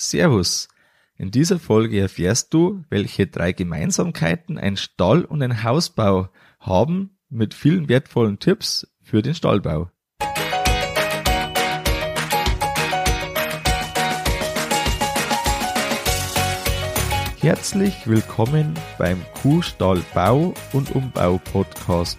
Servus. In dieser Folge erfährst du, welche drei Gemeinsamkeiten ein Stall und ein Hausbau haben mit vielen wertvollen Tipps für den Stallbau. Herzlich willkommen beim Kuhstall Bau und Umbau Podcast.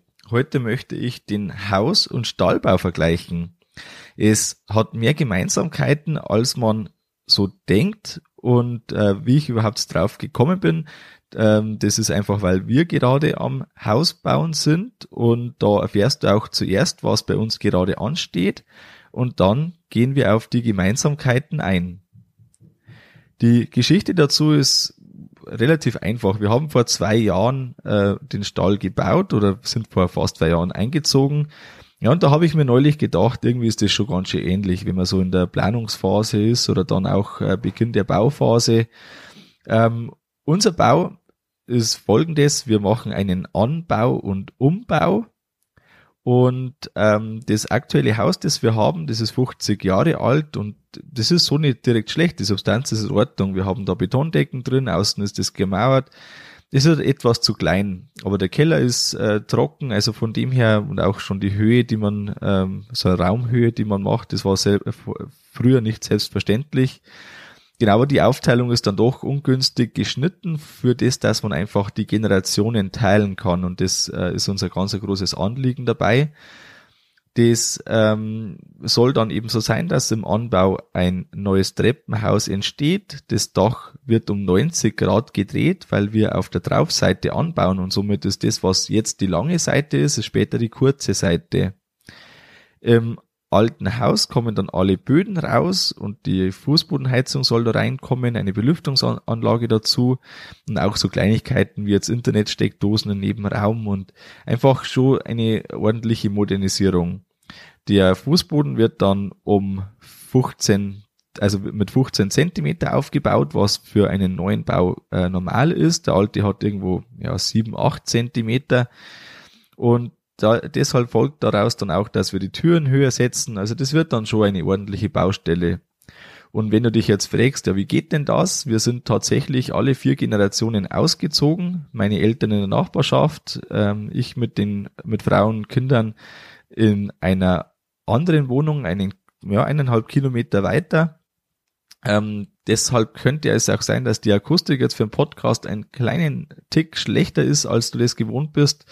Heute möchte ich den Haus- und Stallbau vergleichen. Es hat mehr Gemeinsamkeiten, als man so denkt und äh, wie ich überhaupt drauf gekommen bin, ähm, das ist einfach, weil wir gerade am Haus bauen sind und da erfährst du auch zuerst, was bei uns gerade ansteht und dann gehen wir auf die Gemeinsamkeiten ein. Die Geschichte dazu ist relativ einfach. Wir haben vor zwei Jahren äh, den Stall gebaut oder sind vor fast zwei Jahren eingezogen. Ja, und da habe ich mir neulich gedacht, irgendwie ist das schon ganz schön ähnlich, wenn man so in der Planungsphase ist oder dann auch äh, Beginn der Bauphase. Ähm, unser Bau ist folgendes, wir machen einen Anbau und Umbau und ähm, das aktuelle Haus, das wir haben, das ist 50 Jahre alt und das ist so nicht direkt schlecht. Die Substanz ist in Ordnung. Wir haben da Betondecken drin, außen ist das gemauert. Das ist etwas zu klein, aber der Keller ist äh, trocken, also von dem her und auch schon die Höhe, die man, ähm, so eine Raumhöhe, die man macht, das war sehr, früher nicht selbstverständlich. Genau, die Aufteilung ist dann doch ungünstig geschnitten für das, dass man einfach die Generationen teilen kann. Und das äh, ist unser ganz großes Anliegen dabei. Das ähm, soll dann eben so sein, dass im Anbau ein neues Treppenhaus entsteht. Das Dach wird um 90 Grad gedreht, weil wir auf der Draufseite anbauen und somit ist das, was jetzt die lange Seite ist, ist später die kurze Seite. Im alten Haus kommen dann alle Böden raus und die Fußbodenheizung soll da reinkommen, eine Belüftungsanlage dazu und auch so Kleinigkeiten wie jetzt Internetsteckdosen im Nebenraum und einfach schon eine ordentliche Modernisierung. Der Fußboden wird dann um 15 also mit 15 Zentimeter aufgebaut, was für einen neuen Bau äh, normal ist. Der alte hat irgendwo ja 7, 8 Zentimeter und da, deshalb folgt daraus dann auch, dass wir die Türen höher setzen. Also das wird dann schon eine ordentliche Baustelle. Und wenn du dich jetzt fragst, ja, wie geht denn das? Wir sind tatsächlich alle vier Generationen ausgezogen. Meine Eltern in der Nachbarschaft, ähm, ich mit den, mit Frauen und Kindern in einer anderen Wohnung, einen, ja, eineinhalb Kilometer weiter. Ähm, deshalb könnte es auch sein, dass die Akustik jetzt für einen Podcast einen kleinen Tick schlechter ist, als du das gewohnt bist.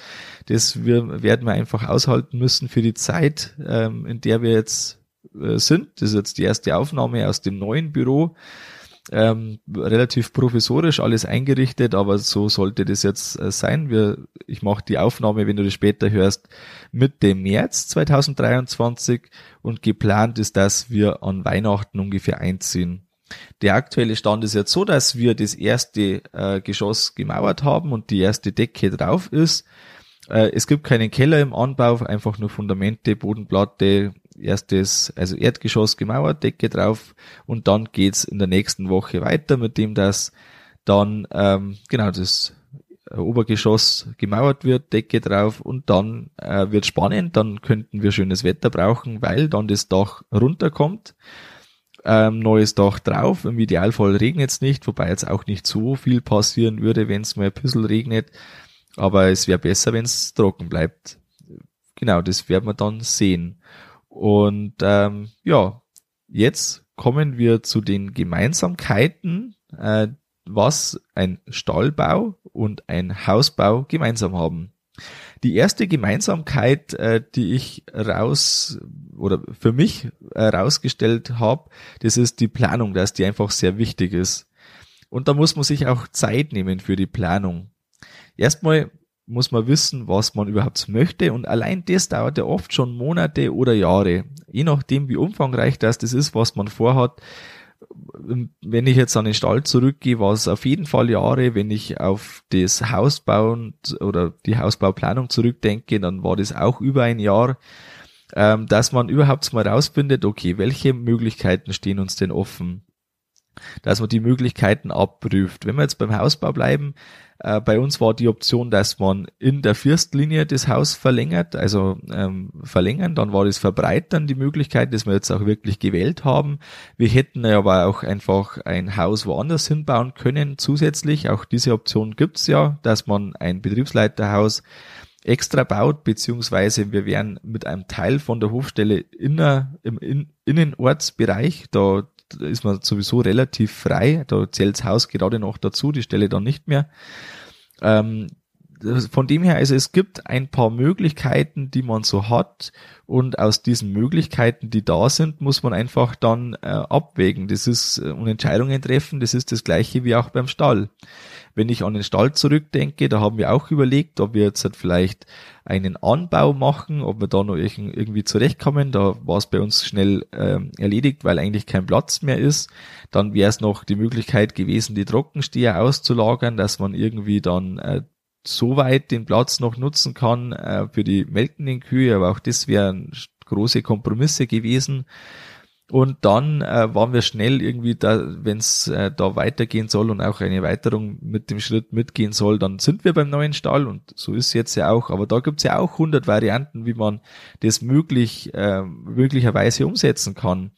Das wir, werden wir einfach aushalten müssen für die Zeit, ähm, in der wir jetzt äh, sind. Das ist jetzt die erste Aufnahme aus dem neuen Büro. Ähm, relativ provisorisch alles eingerichtet, aber so sollte das jetzt äh, sein. Wir, ich mache die Aufnahme, wenn du das später hörst, Mitte März 2023 und geplant ist, dass wir an Weihnachten ungefähr einziehen. Der aktuelle Stand ist jetzt so, dass wir das erste äh, Geschoss gemauert haben und die erste Decke drauf ist. Äh, es gibt keinen Keller im Anbau, einfach nur Fundamente, Bodenplatte, erstes, also Erdgeschoss gemauert, Decke drauf und dann geht's in der nächsten Woche weiter mit dem, dass dann ähm, genau das Obergeschoss gemauert wird, Decke drauf und dann äh, wird spannend, dann könnten wir schönes Wetter brauchen, weil dann das Dach runterkommt ähm, neues Dach drauf. Im Idealfall regnet es nicht, wobei jetzt auch nicht so viel passieren würde, wenn es mal ein bisschen regnet. Aber es wäre besser, wenn es trocken bleibt. Genau, das werden wir dann sehen. Und ähm, ja, jetzt kommen wir zu den Gemeinsamkeiten, äh, was ein Stallbau und ein Hausbau gemeinsam haben. Die erste Gemeinsamkeit, äh, die ich raus oder für mich äh, rausgestellt habe, das ist die Planung, dass die einfach sehr wichtig ist. Und da muss man sich auch Zeit nehmen für die Planung. Erstmal muss man wissen, was man überhaupt möchte und allein das dauert ja oft schon Monate oder Jahre. Je nachdem, wie umfangreich das, das ist, was man vorhat, wenn ich jetzt an den Stall zurückgehe, war es auf jeden Fall Jahre. Wenn ich auf das Hausbauen oder die Hausbauplanung zurückdenke, dann war das auch über ein Jahr, ähm, dass man überhaupt mal rausfindet, okay, welche Möglichkeiten stehen uns denn offen? Dass man die Möglichkeiten abprüft. Wenn wir jetzt beim Hausbau bleiben, äh, bei uns war die Option, dass man in der Firstlinie das Haus verlängert, also ähm, verlängern, dann war das Verbreitern die Möglichkeit, dass wir jetzt auch wirklich gewählt haben. Wir hätten aber auch einfach ein Haus woanders hinbauen können zusätzlich. Auch diese Option gibt's ja, dass man ein Betriebsleiterhaus extra baut, beziehungsweise wir wären mit einem Teil von der Hofstelle inner, im in, Innenortsbereich, da ist man sowieso relativ frei. Da zählt das Haus gerade noch dazu, die Stelle dann nicht mehr. Ähm, von dem her, also es gibt ein paar Möglichkeiten, die man so hat und aus diesen Möglichkeiten, die da sind, muss man einfach dann äh, abwägen. Das ist äh, und Entscheidungen treffen, das ist das gleiche wie auch beim Stall. Wenn ich an den Stall zurückdenke, da haben wir auch überlegt, ob wir jetzt halt vielleicht einen Anbau machen, ob wir da noch irgendwie zurechtkommen. Da war es bei uns schnell ähm, erledigt, weil eigentlich kein Platz mehr ist. Dann wäre es noch die Möglichkeit gewesen, die Trockensteher auszulagern, dass man irgendwie dann äh, so weit den Platz noch nutzen kann äh, für die melkenden Kühe, aber auch das wären große Kompromisse gewesen. Und dann äh, waren wir schnell irgendwie da, wenn es äh, da weitergehen soll und auch eine Erweiterung mit dem Schritt mitgehen soll, dann sind wir beim neuen Stall und so ist es jetzt ja auch. Aber da gibt's ja auch 100 Varianten, wie man das möglich, äh, möglicherweise umsetzen kann.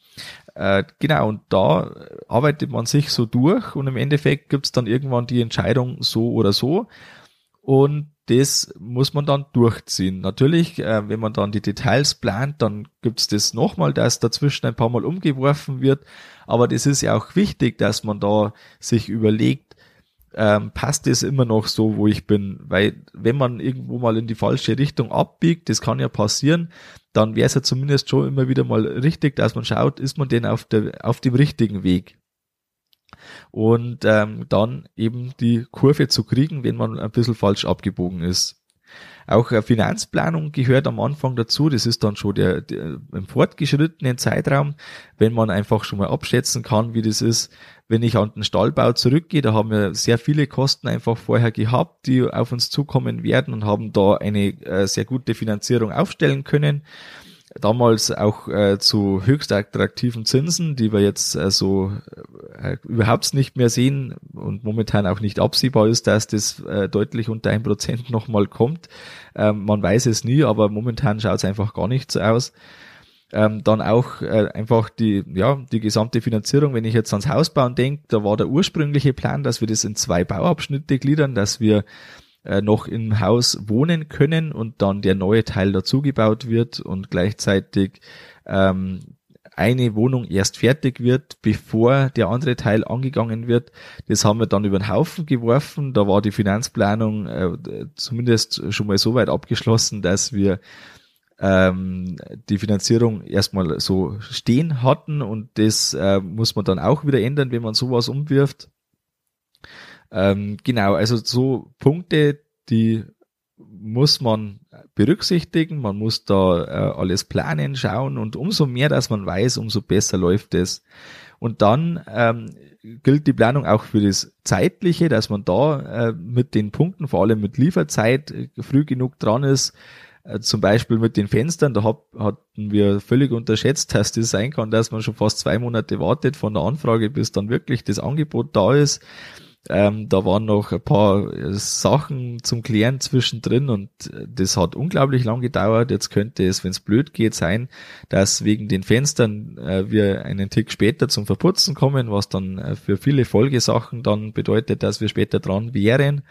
Äh, genau, und da arbeitet man sich so durch und im Endeffekt gibt's dann irgendwann die Entscheidung so oder so. Und das muss man dann durchziehen. Natürlich, äh, wenn man dann die Details plant, dann gibt's das nochmal, dass dazwischen ein paar Mal umgeworfen wird. Aber das ist ja auch wichtig, dass man da sich überlegt, ähm, passt es immer noch so, wo ich bin? Weil wenn man irgendwo mal in die falsche Richtung abbiegt, das kann ja passieren, dann wäre es ja zumindest schon immer wieder mal richtig, dass man schaut, ist man denn auf, der, auf dem richtigen Weg? Und ähm, dann eben die Kurve zu kriegen, wenn man ein bisschen falsch abgebogen ist. Auch eine Finanzplanung gehört am Anfang dazu. Das ist dann schon der, der im fortgeschrittenen Zeitraum, wenn man einfach schon mal abschätzen kann, wie das ist. Wenn ich an den Stallbau zurückgehe, da haben wir sehr viele Kosten einfach vorher gehabt, die auf uns zukommen werden und haben da eine äh, sehr gute Finanzierung aufstellen können damals auch äh, zu höchst attraktiven Zinsen, die wir jetzt äh, so äh, überhaupt nicht mehr sehen und momentan auch nicht absehbar ist, dass das äh, deutlich unter ein Prozent nochmal kommt. Ähm, man weiß es nie, aber momentan schaut es einfach gar nicht so aus. Ähm, dann auch äh, einfach die, ja, die gesamte Finanzierung, wenn ich jetzt ans Hausbauen denke, da war der ursprüngliche Plan, dass wir das in zwei Bauabschnitte gliedern, dass wir äh, noch im Haus wohnen können und dann der neue Teil dazugebaut wird und gleichzeitig ähm, eine Wohnung erst fertig wird, bevor der andere Teil angegangen wird. Das haben wir dann über den Haufen geworfen. Da war die Finanzplanung äh, zumindest schon mal so weit abgeschlossen, dass wir ähm, die Finanzierung erstmal so stehen hatten und das äh, muss man dann auch wieder ändern, wenn man sowas umwirft. Ähm, genau, also so Punkte, die muss man berücksichtigen, man muss da äh, alles planen, schauen und umso mehr, dass man weiß, umso besser läuft es. Und dann ähm, gilt die Planung auch für das Zeitliche, dass man da äh, mit den Punkten, vor allem mit Lieferzeit, äh, früh genug dran ist. Äh, zum Beispiel mit den Fenstern, da hat, hatten wir völlig unterschätzt, dass das sein kann, dass man schon fast zwei Monate wartet von der Anfrage, bis dann wirklich das Angebot da ist. Ähm, da waren noch ein paar äh, Sachen zum Klären zwischendrin und äh, das hat unglaublich lang gedauert. Jetzt könnte es, wenn es blöd geht, sein, dass wegen den Fenstern äh, wir einen Tick später zum Verputzen kommen, was dann äh, für viele Folgesachen dann bedeutet, dass wir später dran wären.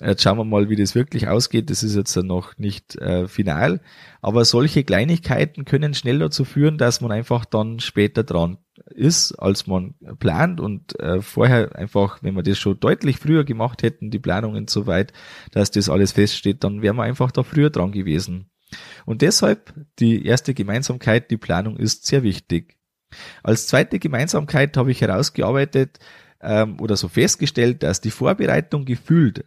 Jetzt schauen wir mal, wie das wirklich ausgeht. Das ist jetzt noch nicht äh, final. Aber solche Kleinigkeiten können schnell dazu führen, dass man einfach dann später dran ist, als man plant und äh, vorher einfach, wenn wir das schon deutlich früher gemacht hätten, die Planungen so weit, dass das alles feststeht, dann wären wir einfach da früher dran gewesen. Und deshalb die erste Gemeinsamkeit, die Planung ist sehr wichtig. Als zweite Gemeinsamkeit habe ich herausgearbeitet ähm, oder so festgestellt, dass die Vorbereitung gefühlt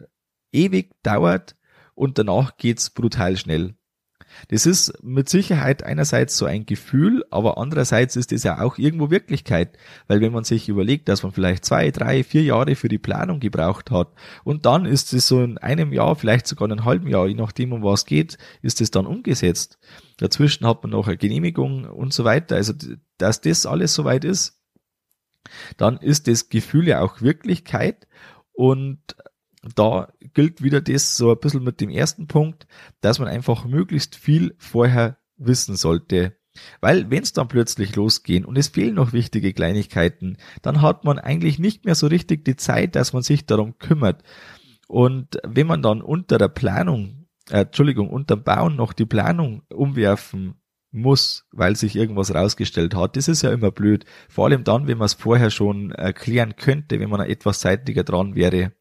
ewig dauert und danach geht's brutal schnell. Das ist mit Sicherheit einerseits so ein Gefühl, aber andererseits ist es ja auch irgendwo Wirklichkeit, weil wenn man sich überlegt, dass man vielleicht zwei, drei, vier Jahre für die Planung gebraucht hat und dann ist es so in einem Jahr, vielleicht sogar in einem halben Jahr, je nachdem um was geht, ist es dann umgesetzt. Dazwischen hat man noch eine Genehmigung und so weiter. Also, dass das alles soweit ist, dann ist das Gefühl ja auch Wirklichkeit und da gilt wieder das so ein bisschen mit dem ersten Punkt, dass man einfach möglichst viel vorher wissen sollte. Weil wenn es dann plötzlich losgehen und es fehlen noch wichtige Kleinigkeiten, dann hat man eigentlich nicht mehr so richtig die Zeit, dass man sich darum kümmert. Und wenn man dann unter der Planung, äh, Entschuldigung, unter dem Bauen noch die Planung umwerfen muss, weil sich irgendwas rausgestellt hat. Das ist ja immer blöd. Vor allem dann, wenn man es vorher schon erklären könnte, wenn man etwas zeitiger dran wäre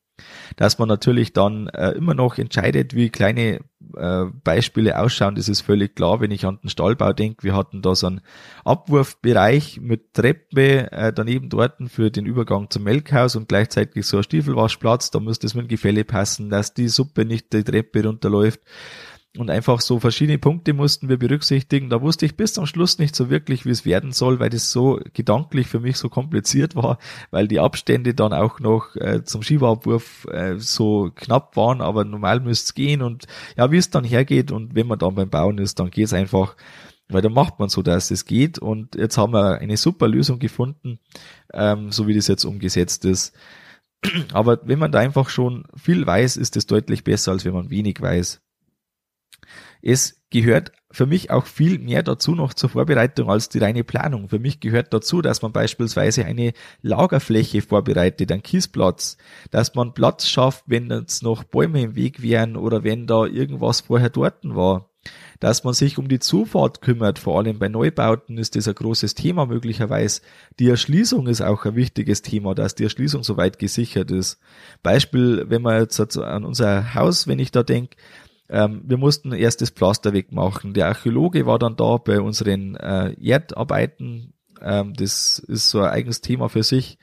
dass man natürlich dann äh, immer noch entscheidet, wie kleine äh, Beispiele ausschauen, das ist völlig klar, wenn ich an den Stallbau denke. Wir hatten da so einen Abwurfbereich mit Treppe äh, daneben dort für den Übergang zum Melkhaus und gleichzeitig so ein Stiefelwaschplatz. Da muss das mit dem Gefälle passen, dass die Suppe nicht die Treppe runterläuft und einfach so verschiedene Punkte mussten wir berücksichtigen. Da wusste ich bis zum Schluss nicht so wirklich, wie es werden soll, weil das so gedanklich für mich so kompliziert war, weil die Abstände dann auch noch äh, zum Schiebeabwurf äh, so knapp waren, aber normal müsste es gehen und ja, wie es dann hergeht und wenn man dann beim Bauen ist, dann geht es einfach, weil dann macht man so, dass es geht und jetzt haben wir eine super Lösung gefunden, ähm, so wie das jetzt umgesetzt ist. Aber wenn man da einfach schon viel weiß, ist es deutlich besser, als wenn man wenig weiß. Es gehört für mich auch viel mehr dazu noch zur Vorbereitung als die reine Planung. Für mich gehört dazu, dass man beispielsweise eine Lagerfläche vorbereitet, einen Kiesplatz, dass man Platz schafft, wenn jetzt noch Bäume im Weg wären oder wenn da irgendwas vorher dort war. Dass man sich um die Zufahrt kümmert, vor allem bei Neubauten ist das ein großes Thema möglicherweise. Die Erschließung ist auch ein wichtiges Thema, dass die Erschließung soweit gesichert ist. Beispiel, wenn man jetzt an unser Haus, wenn ich da denke, ähm, wir mussten erst das Pflaster wegmachen. Der Archäologe war dann da bei unseren äh, Erdarbeiten. Ähm, das ist so ein eigenes Thema für sich.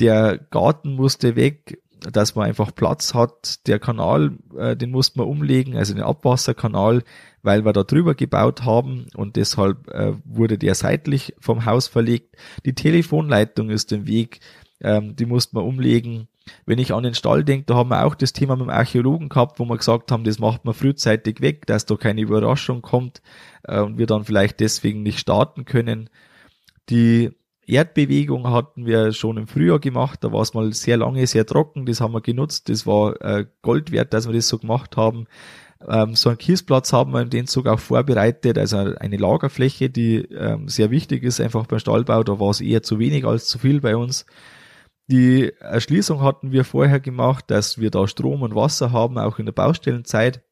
Der Garten musste weg, dass man einfach Platz hat. Der Kanal, äh, den mussten wir umlegen, also den Abwasserkanal, weil wir da drüber gebaut haben und deshalb äh, wurde der seitlich vom Haus verlegt. Die Telefonleitung ist im Weg, ähm, die mussten wir umlegen. Wenn ich an den Stall denke, da haben wir auch das Thema mit dem Archäologen gehabt, wo wir gesagt haben, das macht man frühzeitig weg, dass da keine Überraschung kommt äh, und wir dann vielleicht deswegen nicht starten können. Die Erdbewegung hatten wir schon im Frühjahr gemacht, da war es mal sehr lange, sehr trocken, das haben wir genutzt, das war äh, Gold wert, dass wir das so gemacht haben. Ähm, so einen Kiesplatz haben wir in den Zug auch vorbereitet, also eine Lagerfläche, die ähm, sehr wichtig ist, einfach beim Stallbau, da war es eher zu wenig als zu viel bei uns. Die Erschließung hatten wir vorher gemacht, dass wir da Strom und Wasser haben, auch in der Baustellenzeit.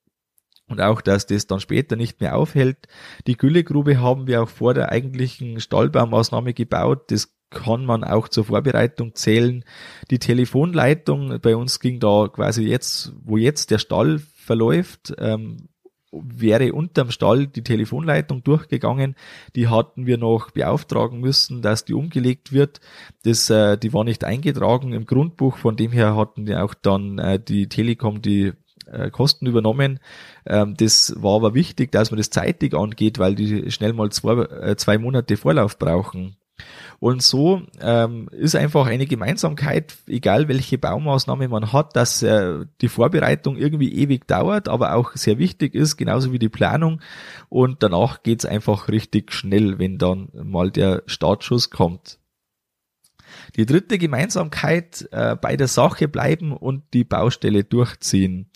Und auch, dass das dann später nicht mehr aufhält. Die Güllegrube haben wir auch vor der eigentlichen Stallbaumaßnahme gebaut. Das kann man auch zur Vorbereitung zählen. Die Telefonleitung bei uns ging da quasi jetzt, wo jetzt der Stall verläuft, ähm, wäre unterm Stall die Telefonleitung durchgegangen. Die hatten wir noch beauftragen müssen, dass die umgelegt wird. Das, äh, die war nicht eingetragen im Grundbuch. Von dem her hatten wir auch dann äh, die Telekom die äh, Kosten übernommen. Ähm, das war aber wichtig, dass man das zeitig angeht, weil die schnell mal zwei, äh, zwei Monate Vorlauf brauchen. Und so ähm, ist einfach eine Gemeinsamkeit, egal welche Baumaßnahme man hat, dass äh, die Vorbereitung irgendwie ewig dauert, aber auch sehr wichtig ist, genauso wie die Planung. Und danach geht's einfach richtig schnell, wenn dann mal der Startschuss kommt. Die dritte Gemeinsamkeit äh, bei der Sache bleiben und die Baustelle durchziehen.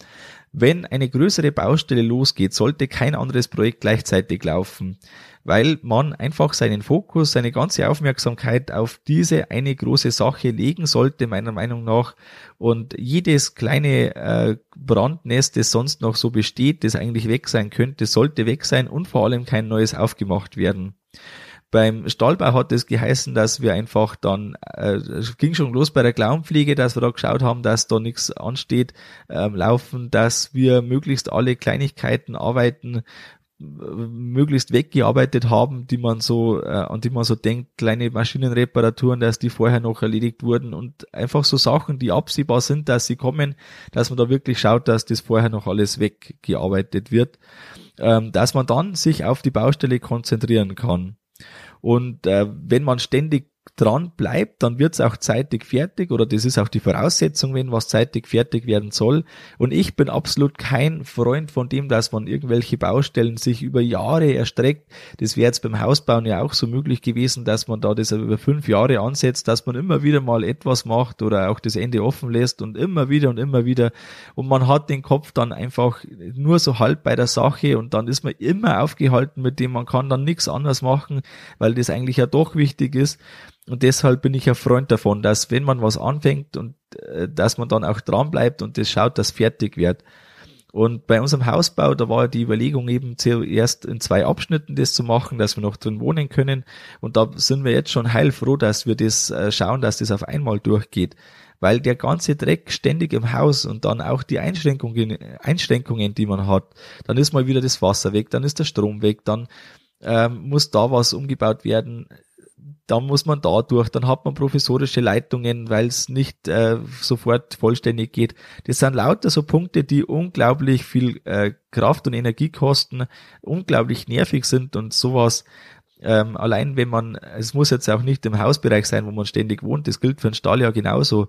Wenn eine größere Baustelle losgeht, sollte kein anderes Projekt gleichzeitig laufen weil man einfach seinen Fokus, seine ganze Aufmerksamkeit auf diese eine große Sache legen sollte, meiner Meinung nach. Und jedes kleine äh, Brandnest, das sonst noch so besteht, das eigentlich weg sein könnte, sollte weg sein und vor allem kein neues aufgemacht werden. Beim Stallbau hat es geheißen, dass wir einfach dann, äh, es ging schon los bei der Klauenpflege, dass wir da geschaut haben, dass da nichts ansteht, ähm, laufen, dass wir möglichst alle Kleinigkeiten arbeiten, möglichst weggearbeitet haben, die man so, äh, an die man so denkt, kleine Maschinenreparaturen, dass die vorher noch erledigt wurden und einfach so Sachen, die absehbar sind, dass sie kommen, dass man da wirklich schaut, dass das vorher noch alles weggearbeitet wird, ähm, dass man dann sich auf die Baustelle konzentrieren kann. Und äh, wenn man ständig dran bleibt, dann wird es auch zeitig fertig oder das ist auch die Voraussetzung, wenn was zeitig fertig werden soll. Und ich bin absolut kein Freund von dem, dass man irgendwelche Baustellen sich über Jahre erstreckt. Das wäre jetzt beim Hausbauen ja auch so möglich gewesen, dass man da das über fünf Jahre ansetzt, dass man immer wieder mal etwas macht oder auch das Ende offen lässt und immer wieder und immer wieder. Und man hat den Kopf dann einfach nur so halb bei der Sache und dann ist man immer aufgehalten mit dem, man kann dann nichts anderes machen, weil das eigentlich ja doch wichtig ist. Und deshalb bin ich ein Freund davon, dass wenn man was anfängt und äh, dass man dann auch dran bleibt und das schaut, dass fertig wird. Und bei unserem Hausbau, da war die Überlegung eben zuerst in zwei Abschnitten das zu machen, dass wir noch drin wohnen können. Und da sind wir jetzt schon heilfroh, dass wir das äh, schauen, dass das auf einmal durchgeht. Weil der ganze Dreck ständig im Haus und dann auch die Einschränkungen, Einschränkungen, die man hat, dann ist mal wieder das Wasser weg, dann ist der Strom weg, dann ähm, muss da was umgebaut werden dann muss man da durch, dann hat man professorische Leitungen, weil es nicht äh, sofort vollständig geht. Das sind lauter so Punkte, die unglaublich viel äh, Kraft und Energie kosten, unglaublich nervig sind und sowas. Ähm, allein wenn man, es muss jetzt auch nicht im Hausbereich sein, wo man ständig wohnt, das gilt für einen Stall ja genauso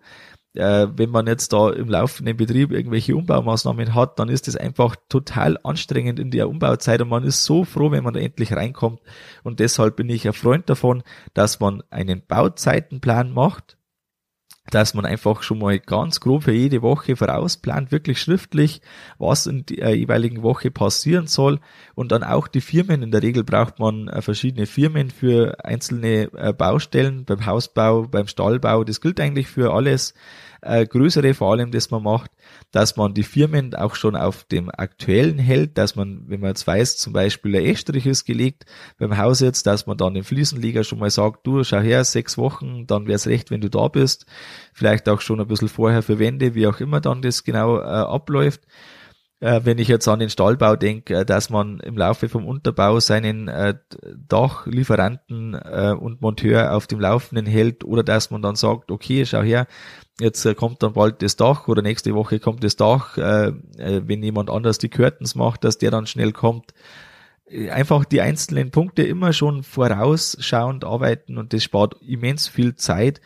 äh, wenn man jetzt da im laufenden Betrieb irgendwelche Umbaumaßnahmen hat, dann ist das einfach total anstrengend in der Umbauzeit und man ist so froh, wenn man da endlich reinkommt. Und deshalb bin ich ein Freund davon, dass man einen Bauzeitenplan macht, dass man einfach schon mal ganz grob für jede Woche vorausplant, wirklich schriftlich, was in der jeweiligen Woche passieren soll und dann auch die Firmen. In der Regel braucht man äh, verschiedene Firmen für einzelne äh, Baustellen, beim Hausbau, beim Stallbau. Das gilt eigentlich für alles äh, größere vor allem, das man macht, dass man die Firmen auch schon auf dem aktuellen hält, dass man, wenn man jetzt weiß, zum Beispiel der Estrich ist gelegt beim Haus jetzt, dass man dann dem Fliesenleger schon mal sagt, du schau her, sechs Wochen, dann wär's recht, wenn du da bist, vielleicht auch schon ein bisschen vorher für Wände, wie auch immer dann das genau äh, abläuft äh, wenn ich jetzt an den Stallbau denke, äh, dass man im Laufe vom Unterbau seinen äh, Dachlieferanten äh, und Monteur auf dem Laufenden hält oder dass man dann sagt, okay, schau her, jetzt äh, kommt dann bald das Dach oder nächste Woche kommt das Dach, äh, äh, wenn jemand anders die Curtains macht, dass der dann schnell kommt. Einfach die einzelnen Punkte immer schon vorausschauend arbeiten und das spart immens viel Zeit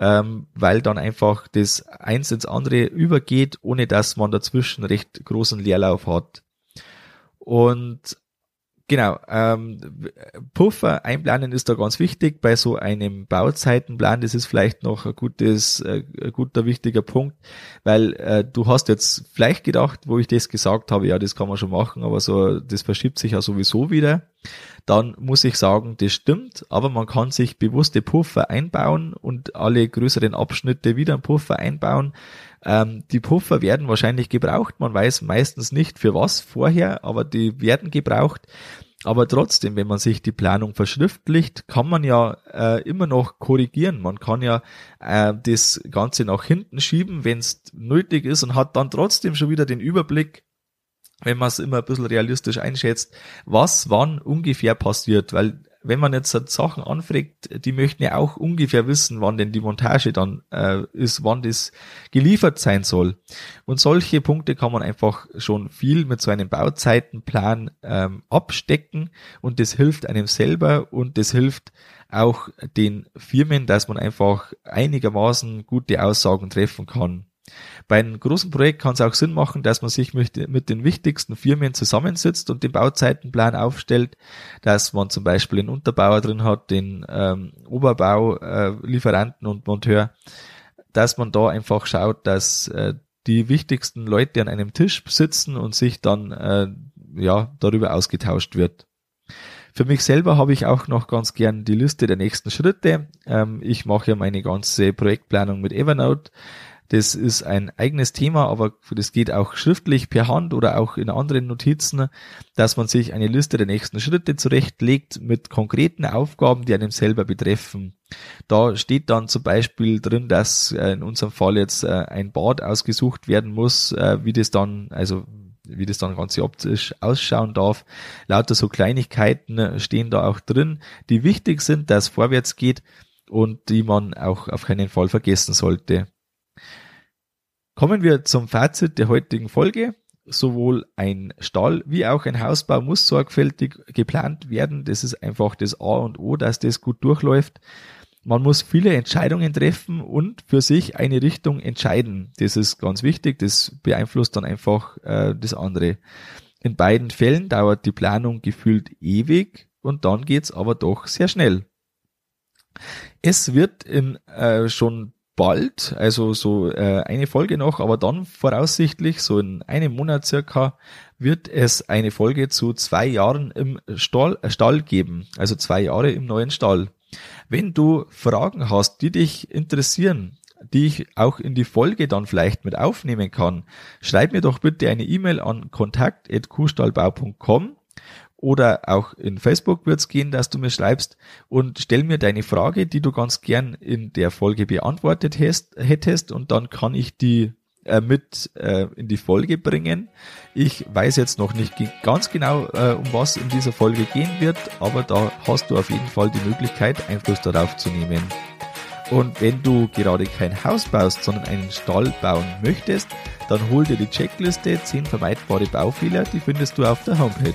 ähm, weil dann einfach das eins ins andere übergeht, ohne dass man dazwischen recht großen Leerlauf hat. Und Genau, ähm, Puffer einplanen ist da ganz wichtig bei so einem Bauzeitenplan. Das ist vielleicht noch ein gutes, äh, guter wichtiger Punkt, weil äh, du hast jetzt vielleicht gedacht, wo ich das gesagt habe, ja, das kann man schon machen, aber so, das verschiebt sich ja sowieso wieder. Dann muss ich sagen, das stimmt, aber man kann sich bewusste Puffer einbauen und alle größeren Abschnitte wieder einen Puffer einbauen. Ähm, die Puffer werden wahrscheinlich gebraucht. Man weiß meistens nicht für was vorher, aber die werden gebraucht. Aber trotzdem, wenn man sich die Planung verschriftlicht, kann man ja äh, immer noch korrigieren. Man kann ja äh, das Ganze nach hinten schieben, wenn es nötig ist und hat dann trotzdem schon wieder den Überblick, wenn man es immer ein bisschen realistisch einschätzt, was wann ungefähr passiert. Weil wenn man jetzt Sachen anfragt, die möchten ja auch ungefähr wissen, wann denn die Montage dann äh, ist, wann das geliefert sein soll. Und solche Punkte kann man einfach schon viel mit so einem Bauzeitenplan ähm, abstecken und das hilft einem selber und das hilft auch den Firmen, dass man einfach einigermaßen gute Aussagen treffen kann. Bei einem großen Projekt kann es auch Sinn machen, dass man sich mit, den wichtigsten Firmen zusammensitzt und den Bauzeitenplan aufstellt, dass man zum Beispiel einen Unterbauer drin hat, den ähm, Oberbau-Lieferanten äh, und Monteur, dass man da einfach schaut, dass äh, die wichtigsten Leute an einem Tisch sitzen und sich dann äh, ja darüber ausgetauscht wird. Für mich selber habe ich auch noch ganz gern die Liste der nächsten Schritte. Ähm, ich mache ja meine ganze Projektplanung mit Evernote. Das ist ein eigenes Thema, aber das geht auch schriftlich per Hand oder auch in anderen Notizen, dass man sich eine Liste der nächsten Schritte zurechtlegt mit konkreten Aufgaben, die einem selber betreffen. Da steht dann zum Beispiel drin, dass äh, in unserem Fall jetzt äh, ein Bad ausgesucht werden muss, äh, wie das dann, also wie das dann ganz optisch ausschauen darf. Lauter so Kleinigkeiten stehen da auch drin, die wichtig sind, dass es vorwärts geht und die man auch auf keinen Fall vergessen sollte. Kommen wir zum Fazit der heutigen Folge. Sowohl ein Stall wie auch ein Hausbau muss sorgfältig geplant werden. Das ist einfach das A und O, dass das gut durchläuft. Man muss viele Entscheidungen treffen und für sich eine Richtung entscheiden. Das ist ganz wichtig. Das beeinflusst dann einfach äh, das andere. In beiden Fällen dauert die Planung gefühlt ewig und dann geht's aber doch sehr schnell. Es wird in äh, schon bald, also so äh, eine Folge noch, aber dann voraussichtlich, so in einem Monat circa, wird es eine Folge zu zwei Jahren im Stall, äh, Stall geben, also zwei Jahre im neuen Stall. Wenn du Fragen hast, die dich interessieren, die ich auch in die Folge dann vielleicht mit aufnehmen kann, schreib mir doch bitte eine E-Mail an kontakt.kuhstallbau.com oder auch in Facebook wird's gehen, dass du mir schreibst und stell mir deine Frage, die du ganz gern in der Folge beantwortet hättest und dann kann ich die äh, mit äh, in die Folge bringen. Ich weiß jetzt noch nicht ganz genau, äh, um was in dieser Folge gehen wird, aber da hast du auf jeden Fall die Möglichkeit, Einfluss darauf zu nehmen. Und wenn du gerade kein Haus baust, sondern einen Stall bauen möchtest, dann hol dir die Checkliste 10 vermeidbare Baufehler, die findest du auf der Homepage.